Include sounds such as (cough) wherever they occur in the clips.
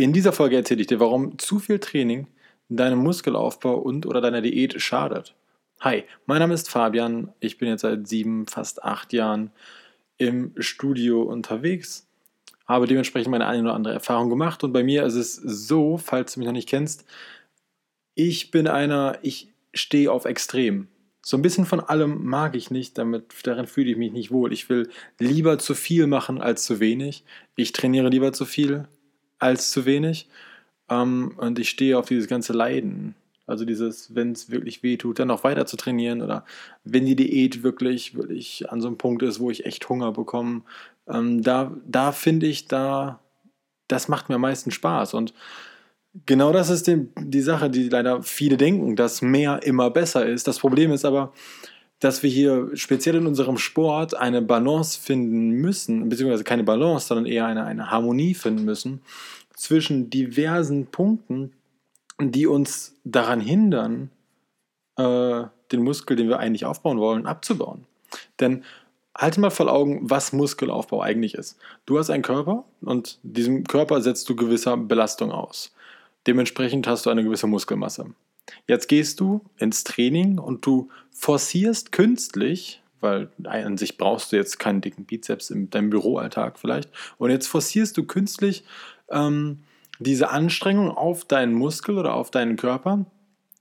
In dieser Folge erzähle ich dir, warum zu viel Training deinem Muskelaufbau und oder deiner Diät schadet. Hi, mein Name ist Fabian. Ich bin jetzt seit sieben, fast acht Jahren im Studio unterwegs, habe dementsprechend meine eine oder andere Erfahrung gemacht und bei mir ist es so, falls du mich noch nicht kennst, ich bin einer, ich stehe auf Extrem. So ein bisschen von allem mag ich nicht, damit, darin fühle ich mich nicht wohl. Ich will lieber zu viel machen als zu wenig. Ich trainiere lieber zu viel als zu wenig. Ähm, und ich stehe auf dieses ganze Leiden. Also dieses, wenn es wirklich weh tut, dann noch weiter zu trainieren oder wenn die Diät wirklich, wirklich an so einem Punkt ist, wo ich echt Hunger bekomme, ähm, da, da finde ich, da, das macht mir am meisten Spaß. Und genau das ist die, die Sache, die leider viele denken, dass mehr immer besser ist. Das Problem ist aber, dass wir hier speziell in unserem Sport eine Balance finden müssen, beziehungsweise keine Balance, sondern eher eine, eine Harmonie finden müssen zwischen diversen Punkten, die uns daran hindern, äh, den Muskel, den wir eigentlich aufbauen wollen, abzubauen. Denn halte mal vor Augen, was Muskelaufbau eigentlich ist. Du hast einen Körper und diesem Körper setzt du gewisser Belastung aus. Dementsprechend hast du eine gewisse Muskelmasse. Jetzt gehst du ins Training und du forcierst künstlich, weil an sich brauchst du jetzt keinen dicken Bizeps in deinem Büroalltag vielleicht, und jetzt forcierst du künstlich ähm, diese Anstrengung auf deinen Muskel oder auf deinen Körper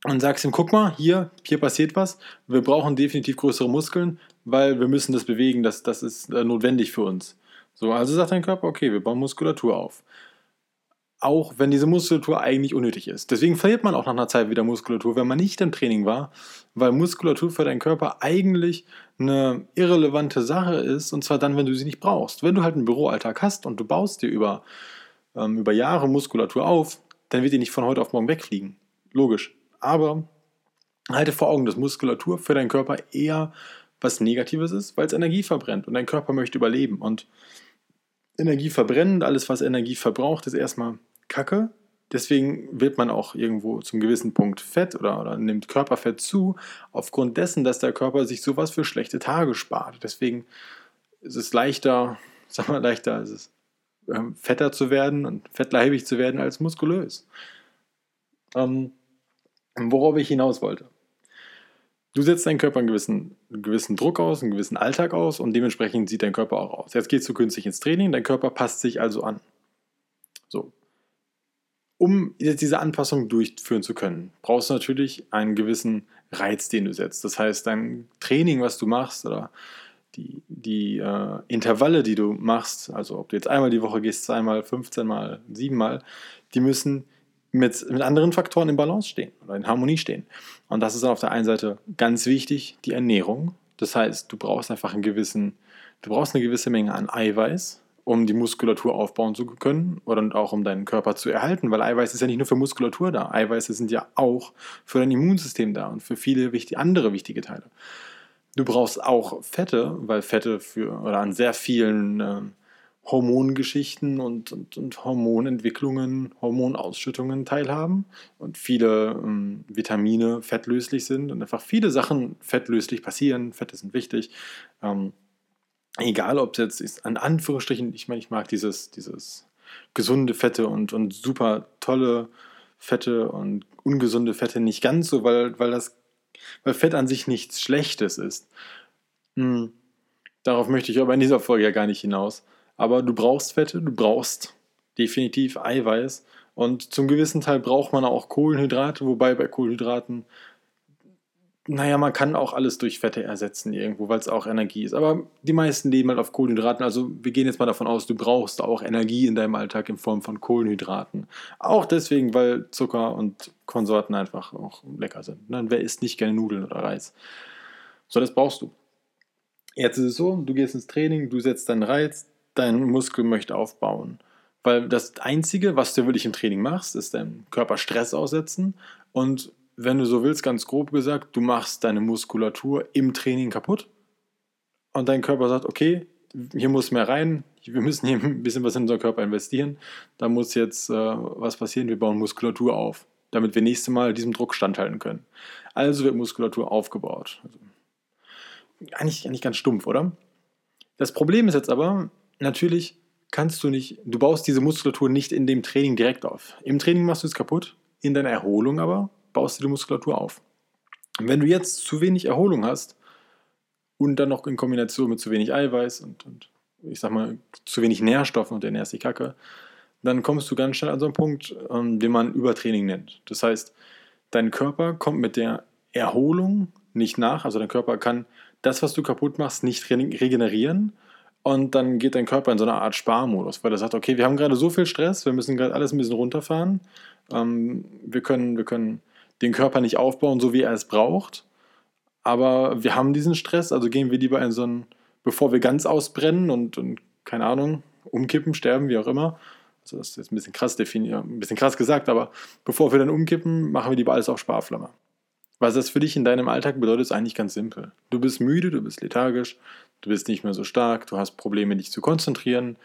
und sagst ihm, guck mal, hier, hier passiert was, wir brauchen definitiv größere Muskeln, weil wir müssen das bewegen, das, das ist äh, notwendig für uns. So, also sagt dein Körper, okay, wir bauen Muskulatur auf auch wenn diese Muskulatur eigentlich unnötig ist. Deswegen verliert man auch nach einer Zeit wieder Muskulatur, wenn man nicht im Training war, weil Muskulatur für deinen Körper eigentlich eine irrelevante Sache ist, und zwar dann, wenn du sie nicht brauchst. Wenn du halt einen Büroalltag hast und du baust dir über, ähm, über Jahre Muskulatur auf, dann wird die nicht von heute auf morgen wegfliegen. Logisch. Aber halte vor Augen, dass Muskulatur für deinen Körper eher was Negatives ist, weil es Energie verbrennt und dein Körper möchte überleben. Und Energie verbrennen, alles was Energie verbraucht, ist erstmal Kacke. Deswegen wird man auch irgendwo zum gewissen Punkt fett oder, oder nimmt Körperfett zu, aufgrund dessen, dass der Körper sich sowas für schlechte Tage spart. Deswegen ist es leichter, (laughs) sag mal leichter, ist es ähm, fetter zu werden und fettleibig zu werden als muskulös. Ähm, worauf ich hinaus wollte. Du setzt deinen Körper einen gewissen, einen gewissen Druck aus, einen gewissen Alltag aus und dementsprechend sieht dein Körper auch aus. Jetzt gehst du künstlich ins Training, dein Körper passt sich also an. So, um jetzt diese Anpassung durchführen zu können, brauchst du natürlich einen gewissen Reiz, den du setzt. Das heißt, dein Training, was du machst, oder die, die äh, Intervalle, die du machst, also ob du jetzt einmal die Woche gehst, zweimal, 15 Mal, siebenmal, die müssen mit, mit anderen Faktoren in Balance stehen oder in Harmonie stehen. Und das ist auf der einen Seite ganz wichtig, die Ernährung. Das heißt, du brauchst einfach einen gewissen, du brauchst eine gewisse Menge an Eiweiß, um die Muskulatur aufbauen zu können oder auch um deinen Körper zu erhalten, weil Eiweiß ist ja nicht nur für Muskulatur da. Eiweiße sind ja auch für dein Immunsystem da und für viele wichtig, andere wichtige Teile. Du brauchst auch Fette, weil Fette für oder an sehr vielen äh, Hormongeschichten und, und, und, Hormonentwicklungen, Hormonausschüttungen teilhaben und viele ähm, Vitamine fettlöslich sind und einfach viele Sachen fettlöslich passieren. Fette sind wichtig. Ähm, egal ob es jetzt ist, an Anführungsstrichen, ich meine, ich mag dieses, dieses gesunde Fette und, und super tolle Fette und ungesunde Fette nicht ganz so, weil, weil das, weil Fett an sich nichts Schlechtes ist. Hm. Darauf möchte ich aber in dieser Folge ja gar nicht hinaus. Aber du brauchst Fette, du brauchst definitiv Eiweiß und zum gewissen Teil braucht man auch Kohlenhydrate, wobei bei Kohlenhydraten naja, man kann auch alles durch Fette ersetzen irgendwo, weil es auch Energie ist. Aber die meisten leben halt auf Kohlenhydraten. Also wir gehen jetzt mal davon aus, du brauchst auch Energie in deinem Alltag in Form von Kohlenhydraten. Auch deswegen, weil Zucker und Konsorten einfach auch lecker sind. Ne? Wer isst nicht gerne Nudeln oder Reis? So, das brauchst du. Jetzt ist es so, du gehst ins Training, du setzt deinen Reiz, dein Muskel möchte aufbauen. Weil das Einzige, was du wirklich im Training machst, ist deinem Körper Stress aussetzen und wenn du so willst, ganz grob gesagt, du machst deine Muskulatur im Training kaputt und dein Körper sagt, okay, hier muss mehr rein, wir müssen hier (laughs) ein bisschen was in unseren Körper investieren, da muss jetzt äh, was passieren, wir bauen Muskulatur auf, damit wir nächstes Mal diesem Druck standhalten können. Also wird Muskulatur aufgebaut. Also, eigentlich, eigentlich ganz stumpf, oder? Das Problem ist jetzt aber, natürlich kannst du nicht, du baust diese Muskulatur nicht in dem Training direkt auf. Im Training machst du es kaputt, in deiner Erholung aber baust du die Muskulatur auf. Und wenn du jetzt zu wenig Erholung hast und dann noch in Kombination mit zu wenig Eiweiß und, und ich sag mal, zu wenig Nährstoffen und ernährst die Kacke, dann kommst du ganz schnell an so einen Punkt, ähm, den man Übertraining nennt. Das heißt, dein Körper kommt mit der Erholung nicht nach. Also dein Körper kann das, was du kaputt machst, nicht regenerieren. Und dann geht dein Körper in so eine Art Sparmodus, weil er sagt, okay, wir haben gerade so viel Stress, wir müssen gerade alles ein bisschen runterfahren. Ähm, wir, können, wir können den Körper nicht aufbauen, so wie er es braucht. Aber wir haben diesen Stress, also gehen wir lieber in so einen, bevor wir ganz ausbrennen und, und keine Ahnung, umkippen, sterben, wie auch immer. Also das ist jetzt ein bisschen krass definiert, ein bisschen krass gesagt, aber bevor wir dann umkippen, machen wir lieber alles auf Sparflamme. Was das für dich in deinem Alltag bedeutet, ist eigentlich ganz simpel. Du bist müde, du bist lethargisch, du bist nicht mehr so stark, du hast Probleme, dich zu konzentrieren.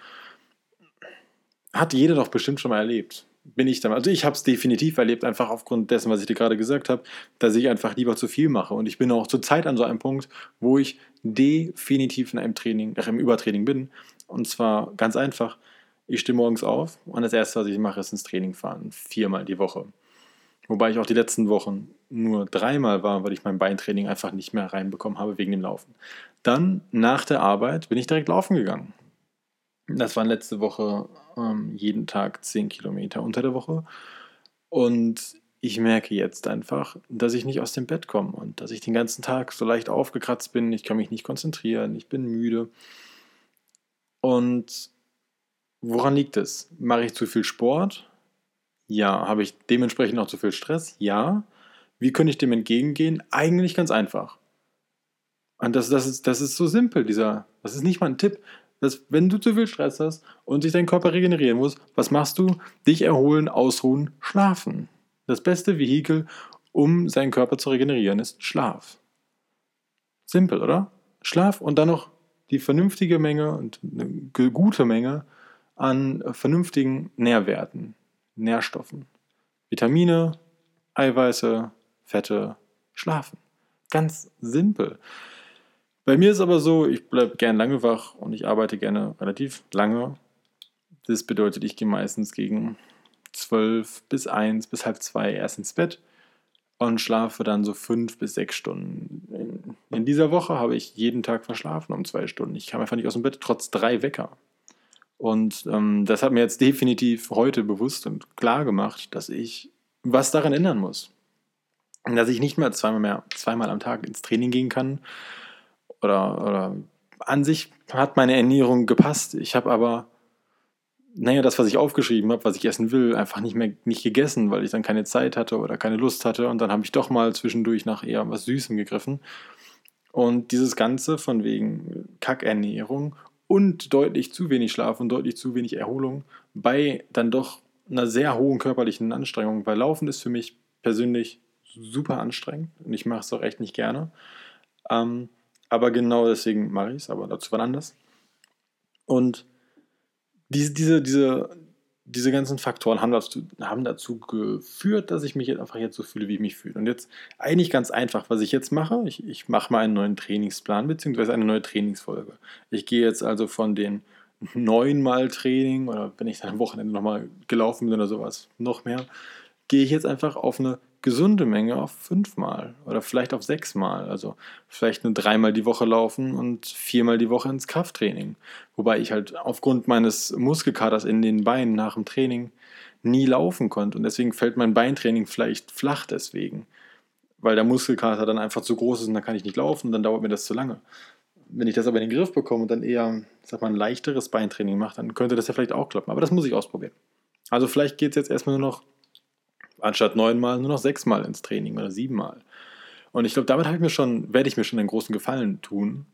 Hat jeder doch bestimmt schon mal erlebt. Bin ich dann. Also ich habe es definitiv erlebt, einfach aufgrund dessen, was ich dir gerade gesagt habe, dass ich einfach lieber zu viel mache. Und ich bin auch zurzeit an so einem Punkt, wo ich definitiv in einem Training, äh, im Übertraining bin. Und zwar ganz einfach. Ich stehe morgens auf und das erste, was ich mache, ist ins Training fahren. Viermal die Woche. Wobei ich auch die letzten Wochen nur dreimal war, weil ich mein Beintraining einfach nicht mehr reinbekommen habe wegen dem Laufen. Dann nach der Arbeit bin ich direkt laufen gegangen. Das waren letzte Woche ähm, jeden Tag 10 Kilometer unter der Woche. Und ich merke jetzt einfach, dass ich nicht aus dem Bett komme und dass ich den ganzen Tag so leicht aufgekratzt bin. Ich kann mich nicht konzentrieren, ich bin müde. Und woran liegt es? Mache ich zu viel Sport? Ja. Habe ich dementsprechend auch zu viel Stress? Ja. Wie könnte ich dem entgegengehen? Eigentlich ganz einfach. Und das, das, ist, das ist so simpel, dieser, das ist nicht mal ein Tipp. Dass, wenn du zu viel Stress hast und sich dein Körper regenerieren muss, was machst du? Dich erholen, ausruhen, schlafen. Das beste Vehikel, um seinen Körper zu regenerieren, ist Schlaf. Simpel, oder? Schlaf und dann noch die vernünftige Menge und eine gute Menge an vernünftigen Nährwerten. Nährstoffen. Vitamine, Eiweiße, Fette, Schlafen. Ganz simpel. Bei mir ist aber so, ich bleibe gern lange wach und ich arbeite gerne relativ lange. Das bedeutet, ich gehe meistens gegen 12 bis 1 bis halb 2 erst ins Bett und schlafe dann so 5 bis 6 Stunden. In, dieser Woche habe ich jeden Tag verschlafen um 2 Stunden. Ich kam einfach nicht aus dem Bett, trotz drei Wecker. Und ähm, das hat mir jetzt definitiv heute bewusst und klar gemacht, dass ich was daran ändern muss. Dass ich nicht mehr zweimal, mehr, zweimal am Tag ins Training gehen kann. Oder, oder an sich hat meine Ernährung gepasst. Ich habe aber, naja, das, was ich aufgeschrieben habe, was ich essen will, einfach nicht mehr nicht gegessen, weil ich dann keine Zeit hatte oder keine Lust hatte. Und dann habe ich doch mal zwischendurch nach eher was Süßem gegriffen. Und dieses Ganze von wegen Kackernährung und deutlich zu wenig Schlaf und deutlich zu wenig Erholung bei dann doch einer sehr hohen körperlichen Anstrengung. Weil Laufen ist für mich persönlich super anstrengend und ich mache es auch echt nicht gerne. Ähm, aber genau deswegen mache ich es, aber dazu wann anders. Und diese, diese, diese, diese ganzen Faktoren haben dazu, haben dazu geführt, dass ich mich jetzt einfach jetzt so fühle, wie ich mich fühle. Und jetzt eigentlich ganz einfach, was ich jetzt mache. Ich, ich mache mal einen neuen Trainingsplan beziehungsweise eine neue Trainingsfolge. Ich gehe jetzt also von den neunmal Training oder wenn ich dann am Wochenende nochmal gelaufen bin oder sowas, noch mehr, gehe ich jetzt einfach auf eine gesunde Menge auf fünfmal oder vielleicht auf sechsmal. Also vielleicht nur dreimal die Woche laufen und viermal die Woche ins Krafttraining. Wobei ich halt aufgrund meines Muskelkaters in den Beinen nach dem Training nie laufen konnte. Und deswegen fällt mein Beintraining vielleicht flach deswegen. Weil der Muskelkater dann einfach zu groß ist und dann kann ich nicht laufen, dann dauert mir das zu lange. Wenn ich das aber in den Griff bekomme und dann eher, sag mal, ein leichteres Beintraining mache, dann könnte das ja vielleicht auch klappen. Aber das muss ich ausprobieren. Also vielleicht geht es jetzt erstmal nur noch anstatt neunmal nur noch sechsmal ins Training oder siebenmal. Und ich glaube, damit ich mir schon, werde ich mir schon einen großen Gefallen tun.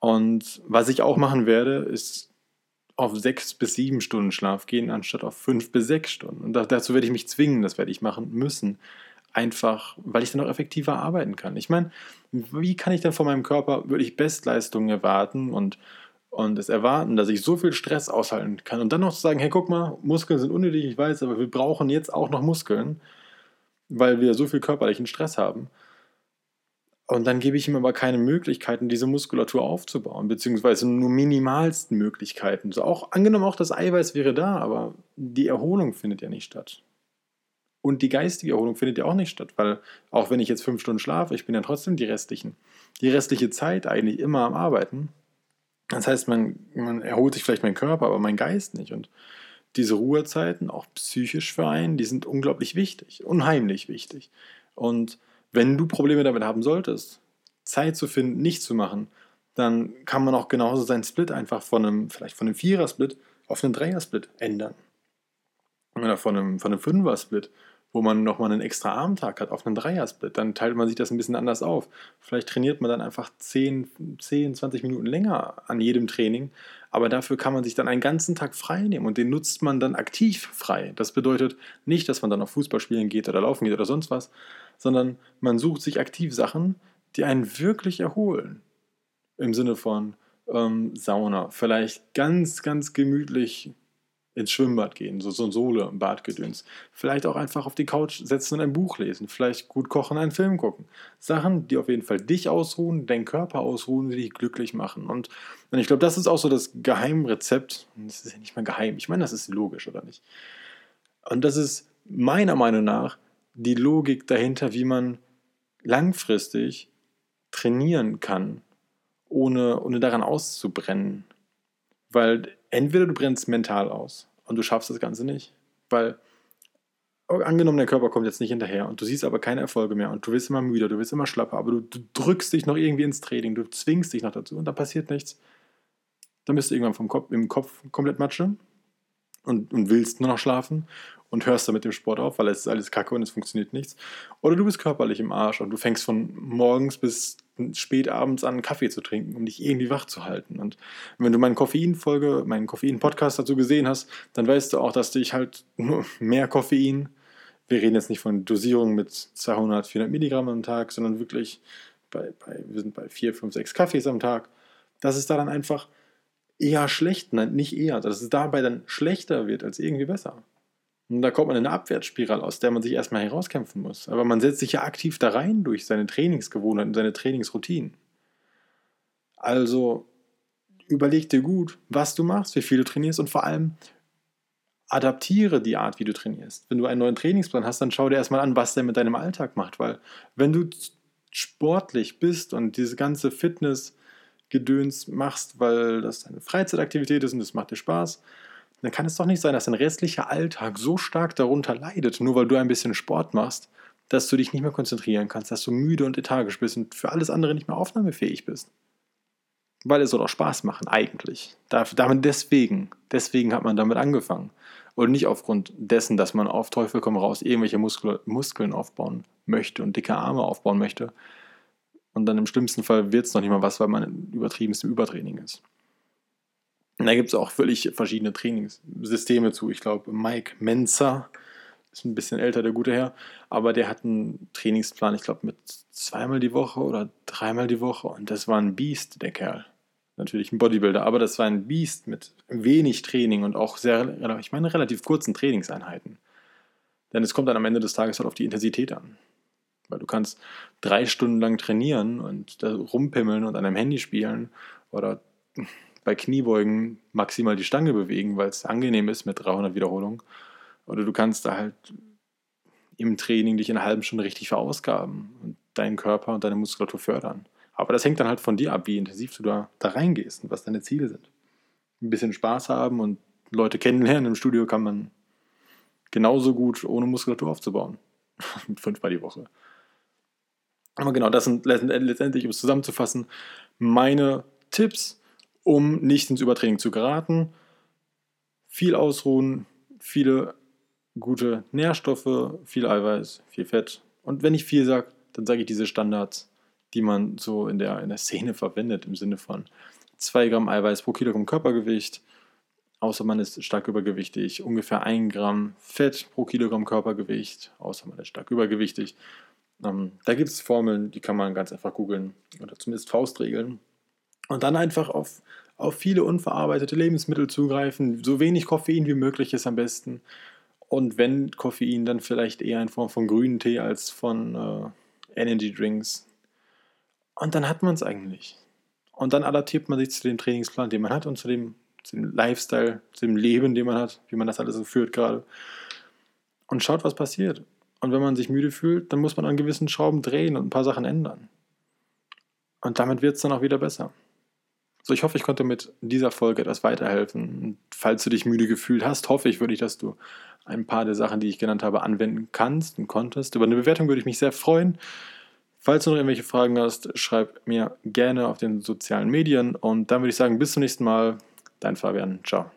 Und was ich auch machen werde, ist auf sechs bis sieben Stunden Schlaf gehen, anstatt auf fünf bis sechs Stunden. Und dazu werde ich mich zwingen, das werde ich machen müssen. Einfach, weil ich dann auch effektiver arbeiten kann. Ich meine, wie kann ich denn von meinem Körper wirklich Bestleistungen erwarten und und es erwarten, dass ich so viel Stress aushalten kann und dann noch zu sagen, hey, guck mal, Muskeln sind unnötig, ich weiß, aber wir brauchen jetzt auch noch Muskeln, weil wir so viel körperlichen Stress haben. Und dann gebe ich ihm aber keine Möglichkeiten, diese Muskulatur aufzubauen, beziehungsweise nur minimalsten Möglichkeiten. So auch angenommen auch das Eiweiß wäre da, aber die Erholung findet ja nicht statt. Und die geistige Erholung findet ja auch nicht statt, weil auch wenn ich jetzt fünf Stunden schlafe, ich bin ja trotzdem die restlichen, die restliche Zeit eigentlich immer am Arbeiten. Das heißt, man, man erholt sich vielleicht mein Körper, aber mein Geist nicht. Und diese Ruhezeiten, auch psychisch für einen, die sind unglaublich wichtig, unheimlich wichtig. Und wenn du Probleme damit haben solltest, Zeit zu finden, nichts zu machen, dann kann man auch genauso seinen Split einfach von einem, vielleicht von einem Vierer-Split auf einen Dreier-Split ändern. Oder von einem, von einem Fünfer-Split wo man nochmal einen extra Armtag hat auf einen Dreier-Split, dann teilt man sich das ein bisschen anders auf. Vielleicht trainiert man dann einfach 10, 10, 20 Minuten länger an jedem Training, aber dafür kann man sich dann einen ganzen Tag frei nehmen und den nutzt man dann aktiv frei. Das bedeutet nicht, dass man dann auf Fußball spielen geht oder laufen geht oder sonst was, sondern man sucht sich aktiv Sachen, die einen wirklich erholen. Im Sinne von ähm, Sauna, vielleicht ganz, ganz gemütlich ins Schwimmbad gehen, so, so ein Sohle im Badgedöns. Vielleicht auch einfach auf die Couch setzen und ein Buch lesen. Vielleicht gut kochen, einen Film gucken. Sachen, die auf jeden Fall dich ausruhen, deinen Körper ausruhen, die dich glücklich machen. Und, und ich glaube, das ist auch so das Geheimrezept. Das ist ja nicht mal geheim. Ich meine, das ist logisch, oder nicht? Und das ist meiner Meinung nach die Logik dahinter, wie man langfristig trainieren kann, ohne, ohne daran auszubrennen. Weil entweder du brennst mental aus und du schaffst das Ganze nicht, weil angenommen, der Körper kommt jetzt nicht hinterher und du siehst aber keine Erfolge mehr und du wirst immer müder, du wirst immer schlapper, aber du, du drückst dich noch irgendwie ins Training, du zwingst dich noch dazu und da passiert nichts. Dann bist du irgendwann vom Kopf, im Kopf komplett Matsche und, und willst nur noch schlafen und hörst dann mit dem Sport auf, weil es ist alles kacke und es funktioniert nichts. Oder du bist körperlich im Arsch und du fängst von morgens bis spät abends an, Kaffee zu trinken, um dich irgendwie wach zu halten. Und wenn du meine Koffeinfolge, meinen Koffein-Podcast dazu gesehen hast, dann weißt du auch, dass dich halt nur mehr Koffein, wir reden jetzt nicht von Dosierungen mit 200, 400 Milligramm am Tag, sondern wirklich bei, bei, wir sind bei 4, 5, 6 Kaffees am Tag, dass es da dann einfach eher schlecht, nein, nicht eher, dass es dabei dann schlechter wird als irgendwie besser. Und da kommt man in eine Abwärtsspirale, aus der man sich erstmal herauskämpfen muss. Aber man setzt sich ja aktiv da rein durch seine Trainingsgewohnheiten, seine Trainingsroutinen. Also überleg dir gut, was du machst, wie viel du trainierst und vor allem adaptiere die Art, wie du trainierst. Wenn du einen neuen Trainingsplan hast, dann schau dir erstmal an, was der mit deinem Alltag macht. Weil wenn du sportlich bist und diese ganze Fitness-Gedöns machst, weil das deine Freizeitaktivität ist und das macht dir Spaß, dann kann es doch nicht sein, dass dein restlicher Alltag so stark darunter leidet, nur weil du ein bisschen Sport machst, dass du dich nicht mehr konzentrieren kannst, dass du müde und lethargisch bist und für alles andere nicht mehr aufnahmefähig bist. Weil es soll auch Spaß machen, eigentlich. Damit deswegen, deswegen hat man damit angefangen. Und nicht aufgrund dessen, dass man auf Teufel komm raus irgendwelche Muskel, Muskeln aufbauen möchte und dicke Arme aufbauen möchte. Und dann im schlimmsten Fall wird es noch nicht mal was, weil man übertriebenst im Übertraining ist. Und da gibt es auch völlig verschiedene Trainingssysteme zu. Ich glaube, Mike Menzer ist ein bisschen älter, der gute Herr, aber der hat einen Trainingsplan, ich glaube, mit zweimal die Woche oder dreimal die Woche. Und das war ein Biest, der Kerl. Natürlich ein Bodybuilder, aber das war ein Biest mit wenig Training und auch sehr, ich meine, relativ kurzen Trainingseinheiten. Denn es kommt dann am Ende des Tages halt auf die Intensität an. Weil du kannst drei Stunden lang trainieren und da rumpimmeln und an einem Handy spielen oder bei Kniebeugen maximal die Stange bewegen, weil es angenehm ist mit 300 Wiederholungen. Oder du kannst da halt im Training dich in einer halben Stunde richtig verausgaben und deinen Körper und deine Muskulatur fördern. Aber das hängt dann halt von dir ab, wie intensiv du da, da reingehst und was deine Ziele sind. Ein bisschen Spaß haben und Leute kennenlernen. Im Studio kann man genauso gut ohne Muskulatur aufzubauen. (laughs) Fünfmal die Woche. Aber genau, das sind letztendlich, um es zusammenzufassen, meine Tipps um nicht ins Übertraining zu geraten. Viel ausruhen, viele gute Nährstoffe, viel Eiweiß, viel Fett. Und wenn ich viel sage, dann sage ich diese Standards, die man so in der, in der Szene verwendet, im Sinne von 2 Gramm Eiweiß pro Kilogramm Körpergewicht, außer man ist stark übergewichtig, ungefähr 1 Gramm Fett pro Kilogramm Körpergewicht, außer man ist stark übergewichtig. Ähm, da gibt es Formeln, die kann man ganz einfach googeln oder zumindest Faustregeln. Und dann einfach auf, auf viele unverarbeitete Lebensmittel zugreifen. So wenig Koffein wie möglich ist am besten. Und wenn Koffein, dann vielleicht eher in Form von grünen Tee als von äh, Energy Drinks. Und dann hat man es eigentlich. Und dann adaptiert man sich zu dem Trainingsplan, den man hat und zu dem, zu dem Lifestyle, zu dem Leben, den man hat, wie man das alles so führt gerade. Und schaut, was passiert. Und wenn man sich müde fühlt, dann muss man an gewissen Schrauben drehen und ein paar Sachen ändern. Und damit wird es dann auch wieder besser. So, ich hoffe, ich konnte mit dieser Folge etwas weiterhelfen. Falls du dich müde gefühlt hast, hoffe ich wirklich, dass du ein paar der Sachen, die ich genannt habe, anwenden kannst und konntest. Über eine Bewertung würde ich mich sehr freuen. Falls du noch irgendwelche Fragen hast, schreib mir gerne auf den sozialen Medien. Und dann würde ich sagen, bis zum nächsten Mal. Dein Fabian. Ciao.